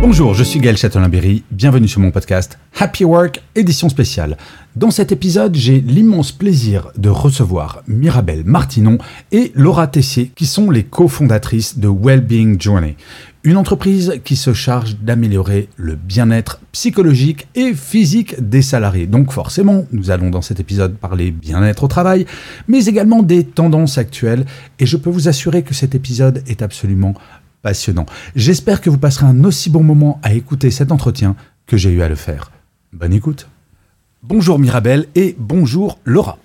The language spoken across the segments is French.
Bonjour, je suis Gaël Châtelain-Berry, bienvenue sur mon podcast Happy Work, édition spéciale. Dans cet épisode, j'ai l'immense plaisir de recevoir Mirabelle Martinon et Laura Tessier, qui sont les cofondatrices de Wellbeing Journey, une entreprise qui se charge d'améliorer le bien-être psychologique et physique des salariés. Donc forcément, nous allons dans cet épisode parler bien-être au travail, mais également des tendances actuelles, et je peux vous assurer que cet épisode est absolument passionnant. J'espère que vous passerez un aussi bon moment à écouter cet entretien que j'ai eu à le faire. Bonne écoute. Bonjour Mirabelle et bonjour Laura.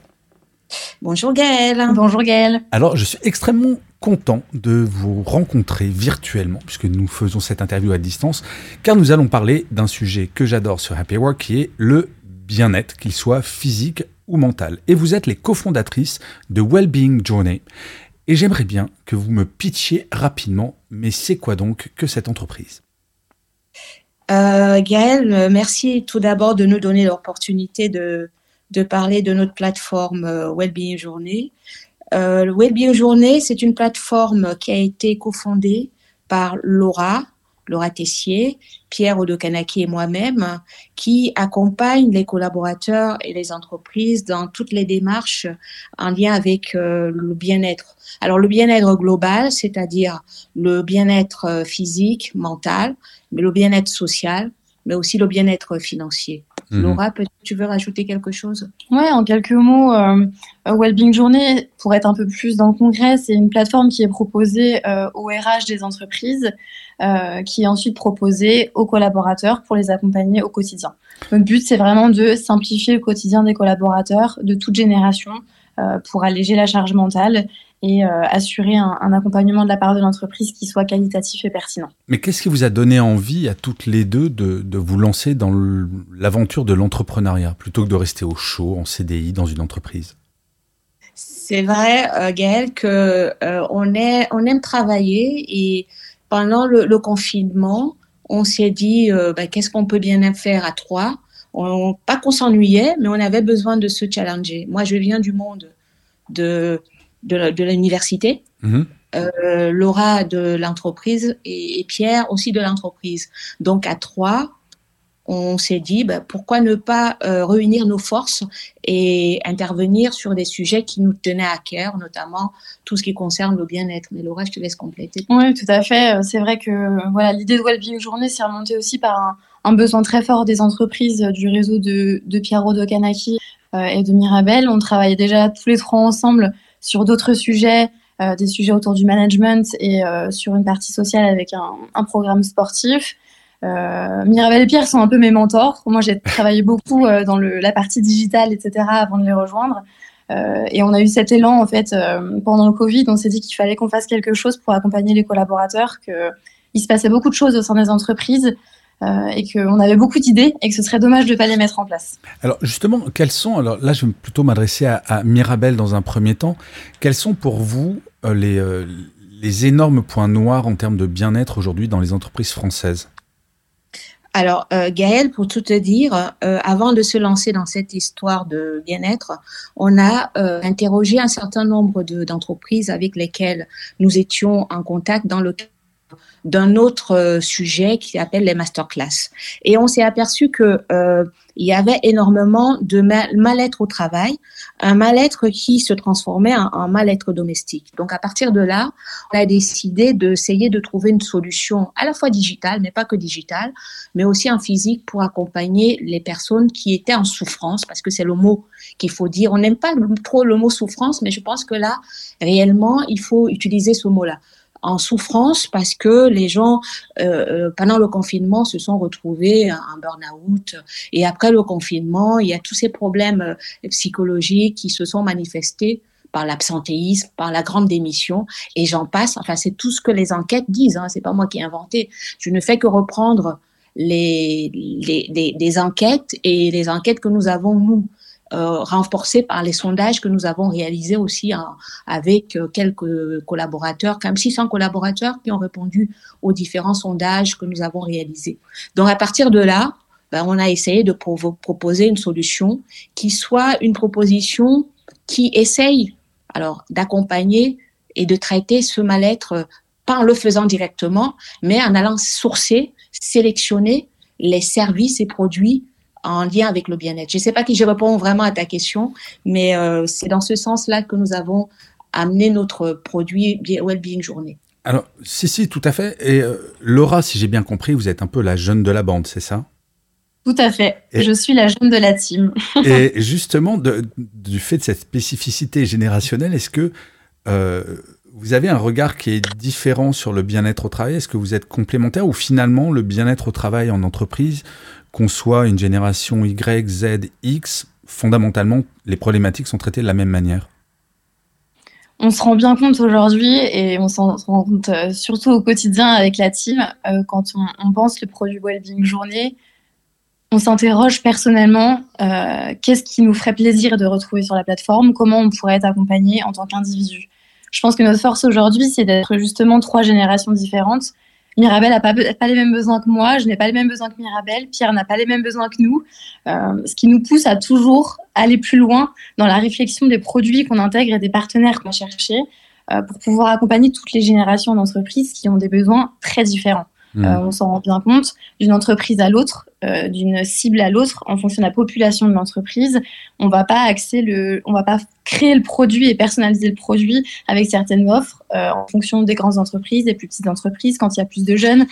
Bonjour Gaël. Bonjour Gaël. Alors, je suis extrêmement content de vous rencontrer virtuellement, puisque nous faisons cette interview à distance, car nous allons parler d'un sujet que j'adore sur Happy Work, qui est le bien-être, qu'il soit physique ou mental. Et vous êtes les cofondatrices de Wellbeing Journey. Et j'aimerais bien que vous me pitchiez rapidement, mais c'est quoi donc que cette entreprise? Euh, Gaël, merci tout d'abord de nous donner l'opportunité de, de parler de notre plateforme euh, Wellbeing Journée. Euh, Wellbeing Journée, c'est une plateforme qui a été cofondée par Laura, Laura Tessier, Pierre Odokanaki et moi-même, qui accompagne les collaborateurs et les entreprises dans toutes les démarches en lien avec euh, le bien-être. Alors le bien-être global, c'est-à-dire le bien-être euh, physique, mental, mais le bien-être social, mais aussi le bien-être financier. Mhm. Laura, peut-être tu veux rajouter quelque chose? Ouais, en quelques mots, euh, Wellbeing Journée, pour être un peu plus dans le concret, c'est une plateforme qui est proposée euh, au RH des entreprises, euh, qui est ensuite proposée aux collaborateurs pour les accompagner au quotidien. Notre but, c'est vraiment de simplifier le quotidien des collaborateurs de toute génération euh, pour alléger la charge mentale et euh, assurer un, un accompagnement de la part de l'entreprise qui soit qualitatif et pertinent. Mais qu'est-ce qui vous a donné envie à toutes les deux de, de vous lancer dans l'aventure de l'entrepreneuriat, plutôt que de rester au chaud, en CDI, dans une entreprise? C'est vrai, euh, Gaël, que euh, on, est, on aime travailler et pendant le, le confinement, on s'est dit euh, ben, qu'est-ce qu'on peut bien faire à trois? On, pas qu'on s'ennuyait, mais on avait besoin de se challenger. Moi, je viens du monde de, de, l'université, Mhm. euh, Laura de l'entreprise et, et Pierre aussi de l'entreprise. Donc à trois, on s'est dit ben, pourquoi ne pas euh, réunir nos forces et intervenir sur des sujets qui nous tenaient à cœur, notamment tout ce qui concerne le bien-être. Mais Laura, je te laisse compléter. Oui, tout à fait. Euh, C'est vrai que voilà, l'idée de Wellbeing Journée s'est remontée aussi par un, un besoin très fort des entreprises euh, du réseau de, de Piero Dokanaki euh, et de Mirabel. On travaillait déjà tous les trois ensemble sur d'autres sujets, euh, des sujets autour du management et sur une partie sociale avec un, programme sportif. Euh, Mirabel et Pierre sont un peu mes mentors. Moi, j'ai travaillé beaucoup dans la partie digitale, etc., avant de les rejoindre. Et on a eu cet élan, en fait, pendant le Covid. On s'est dit qu'il fallait qu'on fasse quelque chose pour accompagner les collaborateurs, qu'il se passait beaucoup de choses au sein des entreprises euh, et qu'on avait beaucoup d'idées et que ce serait dommage de ne pas les mettre en place. Alors justement, quels sont, alors là je vais plutôt m'adresser à, à Mirabelle dans un premier temps, quels sont pour vous euh, les, euh, les énormes points noirs en termes de bien-être aujourd'hui dans les entreprises françaises? Alors, euh, Gaël, pour tout te dire, euh, avant de se lancer dans cette histoire de bien-être, on a euh, interrogé un certain nombre de- d'entreprises avec lesquelles nous étions en contact dans le cadre d'un autre euh, sujet qui s'appelle les masterclass. Et on s'est aperçu que euh, il y avait énormément de ma- mal-être au travail, un mal-être qui se transformait en, en mal-être domestique. Donc à partir de là, on a décidé d'essayer de trouver une solution à la fois digitale, mais pas que digitale, mais aussi en physique pour accompagner les personnes qui étaient en souffrance, parce que c'est le mot qu'il faut dire. On n'aime pas trop le mot souffrance, mais je pense que là, réellement, il faut utiliser ce mot-là en souffrance parce que les gens, euh, euh, pendant le confinement, se sont retrouvés en burn-out. Et après le confinement, il y a tous ces problèmes euh, psychologiques qui se sont manifestés par l'absentéisme, par la grande démission, et j'en passe. Enfin, c'est tout ce que les enquêtes disent. Hein, c'est pas moi qui ai inventé. Je ne fais que reprendre les, les, les, enquêtes et les enquêtes que nous avons nous euh, renforcées par les sondages que nous avons réalisés aussi avec euh, quelques collaborateurs, comme 600 collaborateurs qui ont répondu aux différents sondages que nous avons réalisés. Donc à partir de là, ben, on a essayé de proposer une solution qui soit une proposition qui essaye alors d'accompagner et de traiter ce mal-être pas en le faisant directement, mais en allant sourcer, sélectionner les services et produits en lien avec le bien-être. Je ne sais pas si je réponds vraiment à ta question, mais euh, c'est dans ce sens-là que nous avons amené notre produit Wellbeing Journée. Alors, si, si, tout à fait. Et euh, Laura, si j'ai bien compris, vous êtes un peu la jeune de la bande, c'est ça? Tout à fait. je suis la jeune de la team. et justement, du fait de cette spécificité générationnelle, est-ce que euh, vous avez un regard qui est différent sur le bien-être au travail? Est-ce que vous êtes complémentaire ou finalement le bien-être au travail en entreprise, qu'on soit une génération Y, Z, X, fondamentalement, les problématiques sont traitées de la même manière on se rend bien compte aujourd'hui et on s'en rend compte euh, surtout au quotidien avec la team euh, quand on, pense le produit Wellbeing Journée. On s'interroge personnellement euh, qu'est-ce qui nous ferait plaisir de retrouver sur la plateforme, comment on pourrait être accompagné en tant qu'individu. Je pense que notre force aujourd'hui, c'est d'être justement trois générations différentes. Mirabel n'a pas, les mêmes besoins que moi, je n'ai pas les mêmes besoins que Mirabel, Pierre n'a pas les mêmes besoins que nous, euh, ce qui nous pousse à toujours aller plus loin dans la réflexion des produits qu'on intègre et des partenaires qu'on va euh, pour pouvoir accompagner toutes les générations d'entreprises qui ont des besoins très différents. Mmh. Euh, on s'en rend bien compte d'une entreprise à l'autre, euh, d'une cible à l'autre, en fonction de la population de l'entreprise. On va pas axer le, on va pas créer le produit et personnaliser le produit avec certaines offres euh, en fonction des grandes entreprises, des plus petites entreprises, quand il y a plus de jeunes,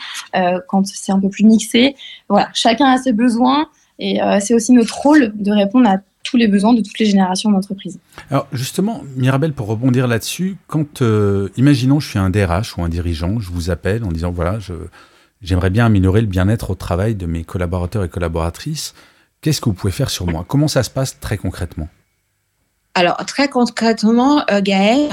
quand c'est un peu plus mixé. Voilà, chacun a ses besoins et c'est aussi notre rôle de répondre à tous les besoins de toutes les générations d'entreprises. Alors justement, Mirabel, pour rebondir là-dessus, quand, imaginons, je suis un DRH ou un dirigeant, je vous appelle en disant, voilà, je, J'aimerais bien améliorer le bien-être au travail de mes collaborateurs et collaboratrices. Qu'est-ce que vous pouvez faire sur moi? Comment ça se passe très concrètement? Alors, très concrètement, euh, Gaël,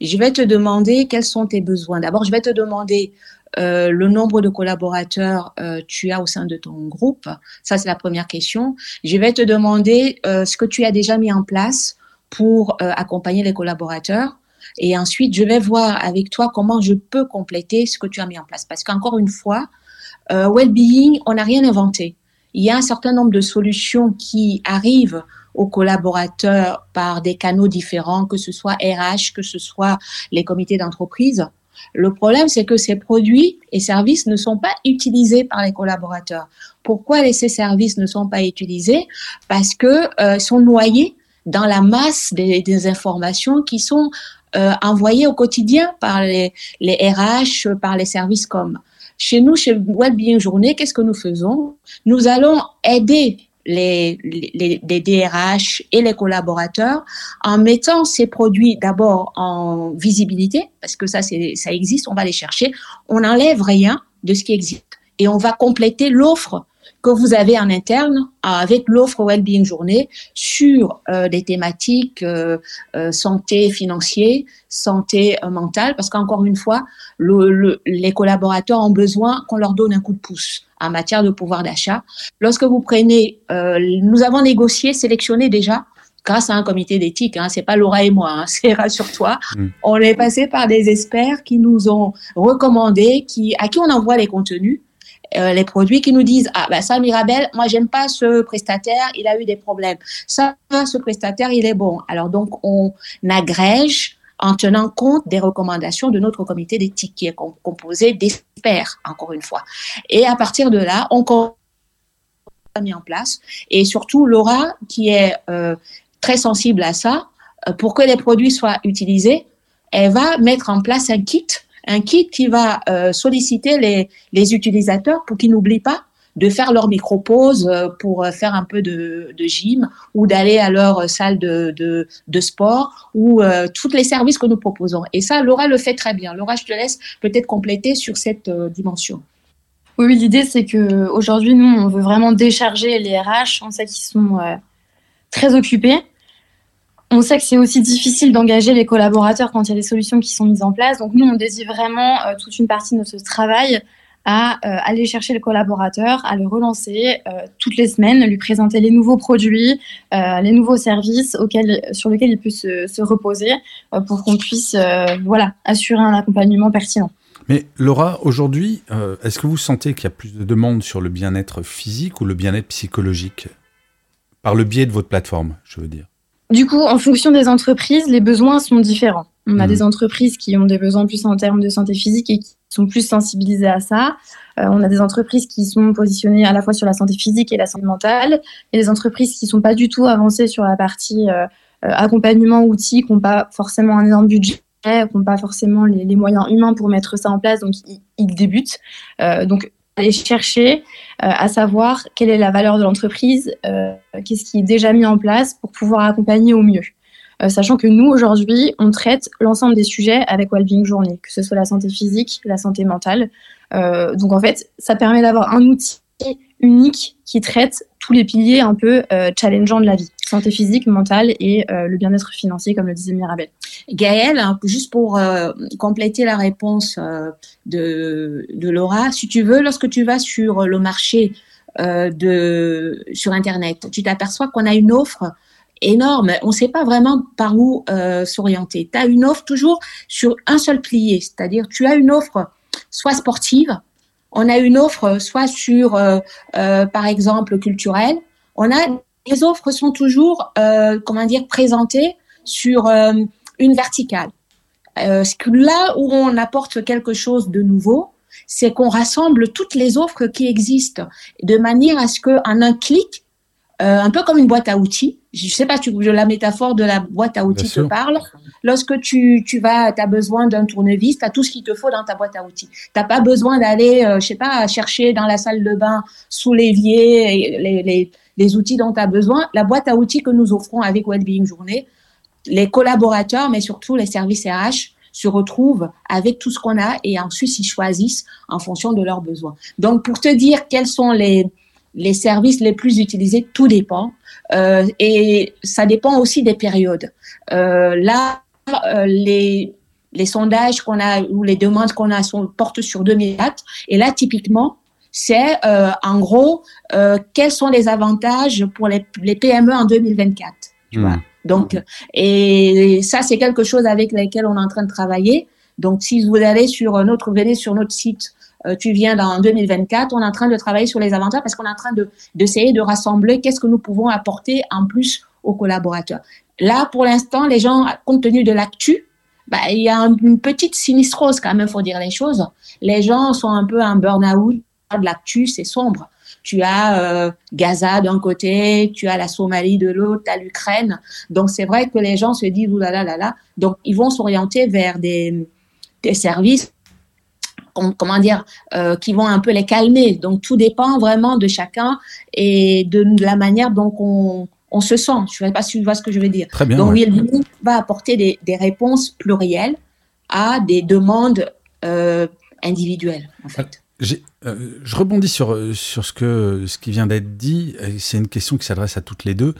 je vais te demander quels sont tes besoins. D'abord, je vais te demander euh, le nombre de collaborateurs euh, tu as au sein de ton groupe. Ça, c'est la première question. Je vais te demander ce que tu as déjà mis en place pour accompagner les collaborateurs. Et ensuite, je vais voir avec toi comment je peux compléter ce que tu as mis en place. Parce qu'encore une fois, euh, well-being, on n'a rien inventé. Il y a un certain nombre de solutions qui arrivent aux collaborateurs par des canaux différents, que ce soit RH, que ce soit les comités d'entreprise. Le problème, c'est que ces produits et services ne sont pas utilisés par les collaborateurs. Pourquoi ces services ne sont pas utilisés? Parce que euh, sont noyés dans la masse des informations qui sont euh, envoyés au quotidien par les, les RH, par les services comme. Chez nous, chez Wellbeing Journée, qu'est-ce que nous faisons? Nous allons aider les, les, les, DRH et les collaborateurs en mettant ces produits d'abord en visibilité, parce que ça, ça existe, on va les chercher. On n'enlève rien de ce qui existe et on va compléter l'offre que vous avez en interne avec l'offre Wellbeing Journée sur euh, des thématiques euh, euh, santé financière, santé mentale, parce qu'encore une fois, le, les collaborateurs ont besoin qu'on leur donne un coup de pouce en matière de pouvoir d'achat. Lorsque vous prenez, nous avons négocié, sélectionné déjà grâce à un comité d'éthique, hein, c'est pas Laura et moi, hein, c'est rassure-toi. Mm. On est passé par des experts qui nous ont recommandé, qui, à qui on envoie les contenus euh, les produits qui nous disent ah ben ça Mirabel moi j'aime pas ce prestataire il a eu des problèmes. Ça ce prestataire il est bon. Alors donc on agrège en tenant compte des recommandations de notre comité d'éthique qui est composé d'experts encore une fois. Et à partir de là on a mis en place. Et surtout Laura qui est euh, très sensible à ça euh, pour que les produits soient utilisés elle va mettre en place un kit un kit qui va euh, solliciter les, utilisateurs pour qu'ils n'oublient pas de faire leur micro-pause euh, pour euh, faire un peu de, gym ou d'aller à leur salle de, sport ou tous les services que nous proposons. Et ça, Laura le fait très bien. Laura, je te laisse peut-être compléter sur cette dimension. Oui, l'idée, c'est que aujourd'hui, nous, on veut vraiment décharger les RH. On sait qu'ils sont très occupés on sait que c'est aussi difficile d'engager les collaborateurs quand il y a des solutions qui sont mises en place. Donc nous, on dédie vraiment toute une partie de notre travail à aller chercher le collaborateur, à le relancer toutes les semaines, lui présenter les nouveaux produits, les nouveaux services sur lesquels il peut se, se reposer pour qu'on puisse voilà, assurer un accompagnement pertinent. Mais Laura, aujourd'hui, euh, est-ce que vous sentez qu'il y a plus de demandes sur le bien-être physique ou le bien-être psychologique? Par le biais de votre plateforme, je veux dire. Du coup, en fonction des entreprises, les besoins sont différents. On a mhm. des entreprises qui ont des besoins plus en termes de santé physique et qui sont plus sensibilisées à ça. Euh, on a des entreprises qui sont positionnées à la fois sur la santé physique et la santé mentale. Et des entreprises qui ne sont pas du tout avancées sur la partie euh, accompagnement outils, qui n'ont pas forcément un énorme budget qui n'ont pas forcément les, moyens humains pour mettre ça en place, donc ils, débutent. Euh, donc, aller chercher euh, à savoir quelle est la valeur de l'entreprise, euh, qu'est-ce qui est déjà mis en place pour pouvoir accompagner au mieux. sachant que nous, aujourd'hui, on traite l'ensemble des sujets avec Wellbeing Journée, que ce soit la santé physique, la santé mentale. donc, en fait, ça permet d'avoir un outil unique qui traite tous les piliers un peu challengeants de la vie santé physique, mentale et euh, le bien-être financier, comme le disait Mirabel. Gaëlle, juste pour euh, compléter la réponse euh, de, de, Laura, si tu veux, lorsque tu vas sur le marché de, sur Internet, tu t'aperçois qu'on a une offre énorme. On ne sait pas vraiment par où s'orienter. Tu as une offre toujours sur un seul plié, c'est-à-dire tu as une offre soit sportive, on a une offre soit sur, par exemple, culturelle, on a les offres sont toujours, euh, comment dire, présentées sur euh, une verticale. Euh, là où on apporte quelque chose de nouveau, c'est qu'on rassemble toutes les offres qui existent de manière à ce qu'en un clic, un peu comme une boîte à outils, je ne sais pas si la métaphore de la boîte à outils te parle. Lorsque tu, tu vas, tu as besoin d'un tournevis, tu as tout ce qu'il te faut dans ta boîte à outils. Tu n'as pas besoin d'aller, je sais pas, chercher dans la salle de bain sous l'évier les, les, les outils dont tu as besoin. La boîte à outils que nous offrons avec Wellbeing Journée, les collaborateurs, mais surtout les services RH, se retrouvent avec tout ce qu'on a et ensuite ils choisissent en fonction de leurs besoins. Donc pour te dire quels sont les, les services les plus utilisés, tout dépend. Euh, et ça dépend aussi des périodes. Euh, là, euh, les, les sondages qu'on a ou les demandes qu'on a sont, portent sur 2004. Et là, typiquement, c'est en gros quels sont les avantages pour les, les PME en 2024. Tu vois. Hmm. Donc, et ça, c'est quelque chose avec lequel on est en train de travailler. Donc, si vous allez sur notre, venez sur notre site, euh, tu viens dans 2024, on est en train de travailler sur les avantages parce qu'on est en train de, d'essayer de rassembler qu'est-ce que nous pouvons apporter en plus aux collaborateurs. Là, pour l'instant, les gens, compte tenu de l'actu, bah, il y a une petite sinistrose quand même, faut dire les choses. Les gens sont un peu en burn-out, de l'actu, c'est sombre. Tu as euh, Gaza d'un côté, tu as la Somalie de l'autre, tu as l'Ukraine. Donc c'est vrai que les gens se disent, oulala, là, là, là. Donc ils vont s'orienter vers des, des services comment dire, euh, qui vont un peu les calmer. Donc tout dépend vraiment de chacun et de la manière dont on, on se sent. Je ne sais pas si tu vois ce que je veux dire. Très bien, Donc ouais. va apporter des, des, réponses plurielles à des demandes euh, individuelles, en fait. Euh, je rebondis sur, sur ce, que, ce qui vient d'être dit. C'est une question qui s'adresse à toutes les deux.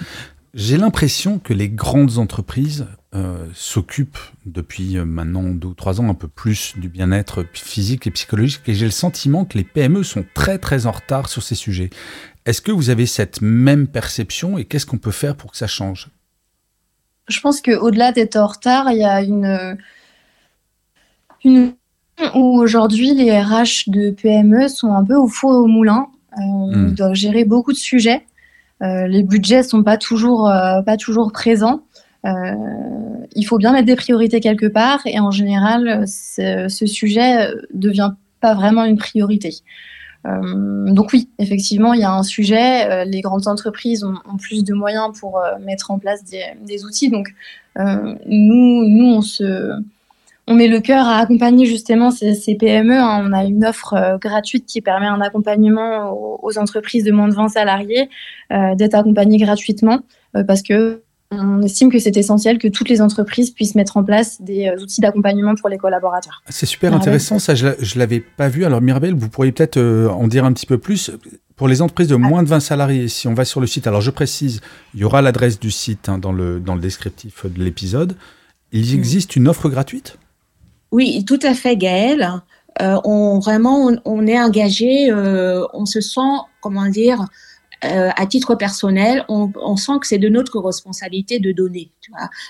J'ai l'impression que les grandes entreprises euh, s'occupent depuis maintenant deux ou trois ans un peu plus du bien-être physique et psychologique et j'ai le sentiment que les PME sont très très en retard sur ces sujets. Est-ce que vous avez cette même perception et qu'est-ce qu'on peut faire pour que ça change? Je pense qu'au-delà d'être en retard, il y a une, une où aujourd'hui les RH de PME sont un peu au four et au moulin. Euh, hmm. Ils doivent gérer beaucoup de sujets. Euh, les budgets sont pas toujours euh, pas toujours présents. il faut bien mettre des priorités quelque part et en général ce sujet devient pas vraiment une priorité. donc oui, effectivement, il y a un sujet. les grandes entreprises ont, plus de moyens pour mettre en place des, des outils. Donc nous, nous, on se on met le cœur à accompagner justement ces, PME. Hein. On a une offre euh, gratuite qui permet un accompagnement aux, entreprises de moins de 20 salariés euh, d'être accompagnées gratuitement euh, parce que on estime que c'est essentiel que toutes les entreprises puissent mettre en place des outils d'accompagnement pour les collaborateurs. C'est super intéressant, ça je ne l'avais pas vu. Alors Mirabel, vous pourriez peut-être en dire un petit peu plus. Pour les entreprises de moins de 20 salariés, si on va sur le site, alors je précise, il y aura l'adresse du site hein, dans, le, dans le descriptif de l'épisode. Il mm. existe une offre gratuite? Oui, tout à fait, Gaël. Euh, on, vraiment, on, est engagé, euh, on se sent, comment dire, euh, à titre personnel, on, sent que c'est de notre responsabilité de donner.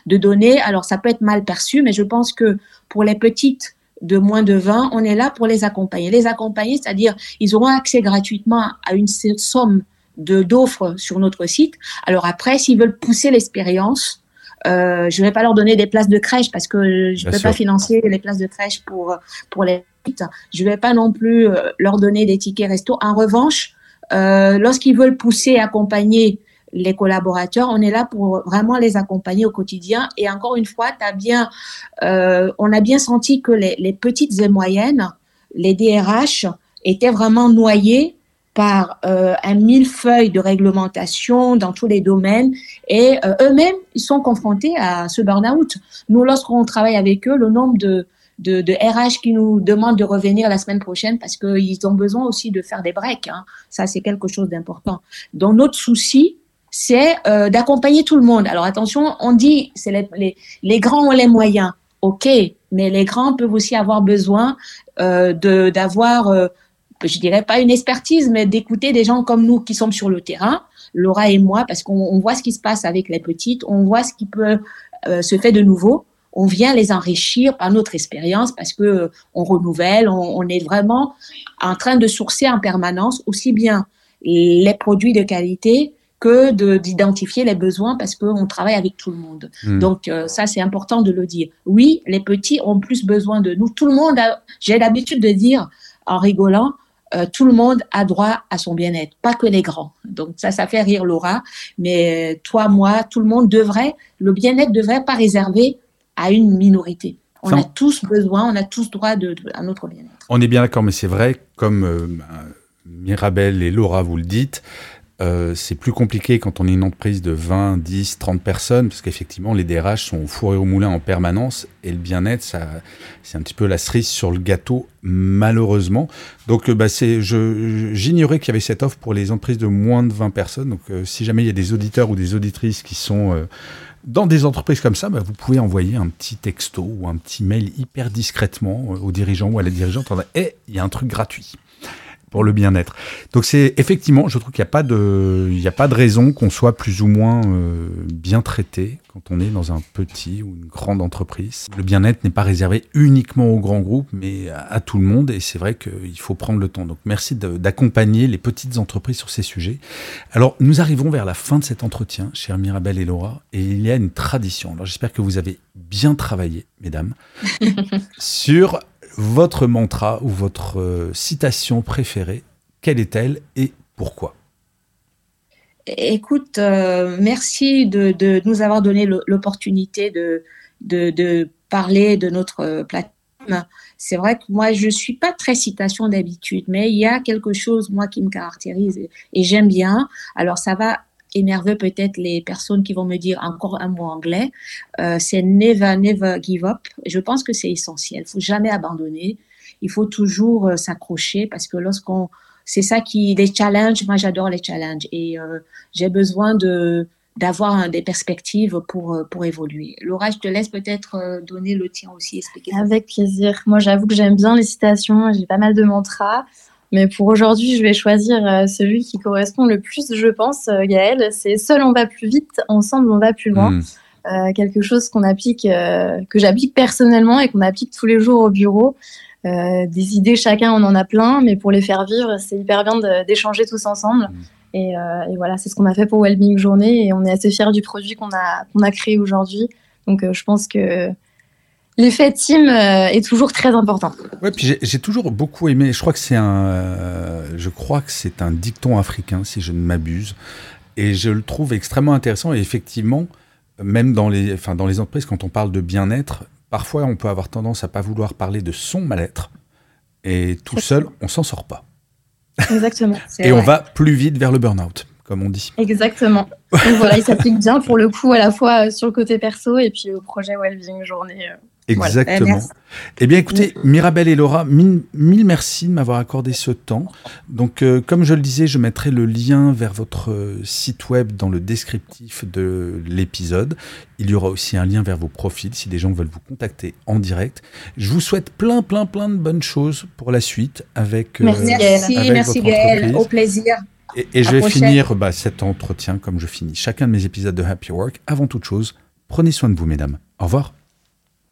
De donner, alors ça peut être mal perçu, mais je pense que pour les petites de moins de 20, on est là pour les accompagner. Les accompagner, c'est-à-dire ils auront accès gratuitement à une somme d'offres sur notre site. Alors après, s'ils veulent pousser l'expérience, euh, je ne vais pas leur donner des places de crèche parce que je ne peux pas financer les places de crèche pour pour les petites. Je ne vais pas non plus euh, leur donner des tickets resto. En revanche, euh, lorsqu'ils veulent pousser et accompagner les collaborateurs, on est là pour vraiment les accompagner au quotidien. Et encore une fois, as bien, euh, on a bien senti que les, les, petites et moyennes, les DRH, étaient vraiment noyés par euh, un millefeuille de réglementation dans tous les domaines et euh, eux-mêmes, ils sont confrontés à ce burn-out. Nous, lorsqu'on travaille avec eux, le nombre de, de, RH qui nous demandent de revenir la semaine prochaine parce qu'ils ont besoin aussi de faire des breaks. Hein. Ça, c'est quelque chose d'important. Donc, notre souci, c'est euh, d'accompagner tout le monde. Alors attention, on dit c'est les, les, grands ont les moyens, ok, mais les grands peuvent aussi avoir besoin euh, d'avoir, je dirais pas une expertise, mais d'écouter des gens comme nous qui sommes sur le terrain, Laura et moi, parce qu'on voit ce qui se passe avec les petites, on voit ce qui peut euh, se faire de nouveau. On vient les enrichir par notre expérience parce que euh, on renouvelle, on, on est vraiment en train de sourcer en permanence aussi bien les produits de qualité que d'identifier les besoins parce qu'on travaille avec tout le monde. Hmm. Donc euh, ça, c'est important de le dire. Oui, les petits ont plus besoin de nous. Tout le monde, j'ai l'habitude de dire en rigolant, euh, tout le monde a droit à son bien-être, pas que les grands. Donc ça, ça fait rire Laura, mais euh, toi, moi, tout le monde devrait, le bien-être devrait pas réserver à une minorité. On a tous besoin, on a tous droit de, à notre bien-être. On est bien d'accord, mais c'est vrai, comme Mirabel et Laura vous le dites, euh, c'est plus compliqué quand on est une entreprise de 20, 10, 30 personnes, parce qu'effectivement, les DRH sont fourrés au moulin en permanence, et le bien-être, ça, c'est un petit peu la cerise sur le gâteau, malheureusement. Donc, euh, bah, c'est, j'ignorais qu'il y avait cette offre pour les entreprises de moins de 20 personnes. Donc, euh, si jamais il y a des auditeurs ou des auditrices qui sont dans des entreprises comme ça, bah, vous pouvez envoyer un petit texto ou un petit mail hyper discrètement aux dirigeants ou à la dirigeante en disant, hey, il y a un truc gratuit pour le bien-être. Donc c'est effectivement, je trouve qu'il n'y a pas de, il a pas de raison qu'on soit plus ou moins euh, bien traité quand on est dans un petit ou une grande entreprise. Le bien-être n'est pas réservé uniquement aux grands groupes, mais à, tout le monde. Et c'est vrai qu'il faut prendre le temps. Donc merci d'accompagner les petites entreprises sur ces sujets. Alors nous arrivons vers la fin de cet entretien, chère Mirabel et Laura, et il y a une tradition. Alors j'espère que vous avez bien travaillé, mesdames, sur votre mantra ou votre euh, citation préférée, quelle est-elle et pourquoi? Écoute, euh, merci de, nous avoir donné l'opportunité de, parler de notre euh, plateforme. C'est vrai que moi, je ne suis pas très citation d'habitude, mais il y a quelque chose, moi, qui me caractérise et j'aime bien. Alors, ça va énerver peut-être les personnes qui vont me dire encore un mot anglais, euh, c'est never, never give up. Je pense que c'est essentiel. Il faut jamais abandonner. Il faut toujours euh, s'accrocher parce que lorsqu'on, c'est ça qui, les challenges, moi j'adore les challenges et euh, j'ai besoin de d'avoir des perspectives pour, pour évoluer. Laura, je te laisse peut-être donner le tien aussi, expliquer. Avec plaisir. Moi, j'avoue que j'aime bien les citations, j'ai pas mal de mantras. Mais pour aujourd'hui, je vais choisir euh, celui qui correspond le plus, je pense, euh, Gaël. C'est Seul on va plus vite, ensemble on va plus loin. Hmm. Euh, quelque chose qu'on applique, que j'applique personnellement et qu'on applique tous les jours au bureau. des idées, chacun on en a plein, mais pour les faire vivre, c'est hyper bien d'échanger tous ensemble. Hmm. Et, et, voilà, c'est ce qu'on a fait pour Wellbeing Journée et on est assez fiers du produit qu'on a, qu'on a créé aujourd'hui. Donc je pense que l'effet team euh, est toujours très important. Ouais, puis j'ai toujours beaucoup aimé. Je crois que c'est un, euh, je crois que c'est un dicton africain, si je ne m'abuse, et je le trouve extrêmement intéressant. Et effectivement, même dans les, enfin dans les entreprises, quand on parle de bien-être, parfois on peut avoir tendance à pas vouloir parler de son mal-être, et tout seul, on s'en sort pas. Exactement. et on va plus vite vers le burn-out comme on dit. Exactement. Donc voilà, il s'applique bien pour le coup à la fois sur le côté perso et puis au projet Wellbeing Journée. Euh, Exactement. eh bien, écoutez, Mirabelle et Laura, mille, merci de m'avoir accordé ce temps. Donc, euh, comme je le disais, je mettrai le lien vers votre euh, site web dans le descriptif de l'épisode. Il y aura aussi un lien vers vos profils si des gens veulent vous contacter en direct. Je vous souhaite plein, plein, plein de bonnes choses pour la suite avec. Euh, merci, merci Gaël. Au plaisir. Et, je vais finir bah, cet entretien comme je finis chacun de mes épisodes de Happy Work. Avant toute chose, prenez soin de vous, mesdames. Au revoir.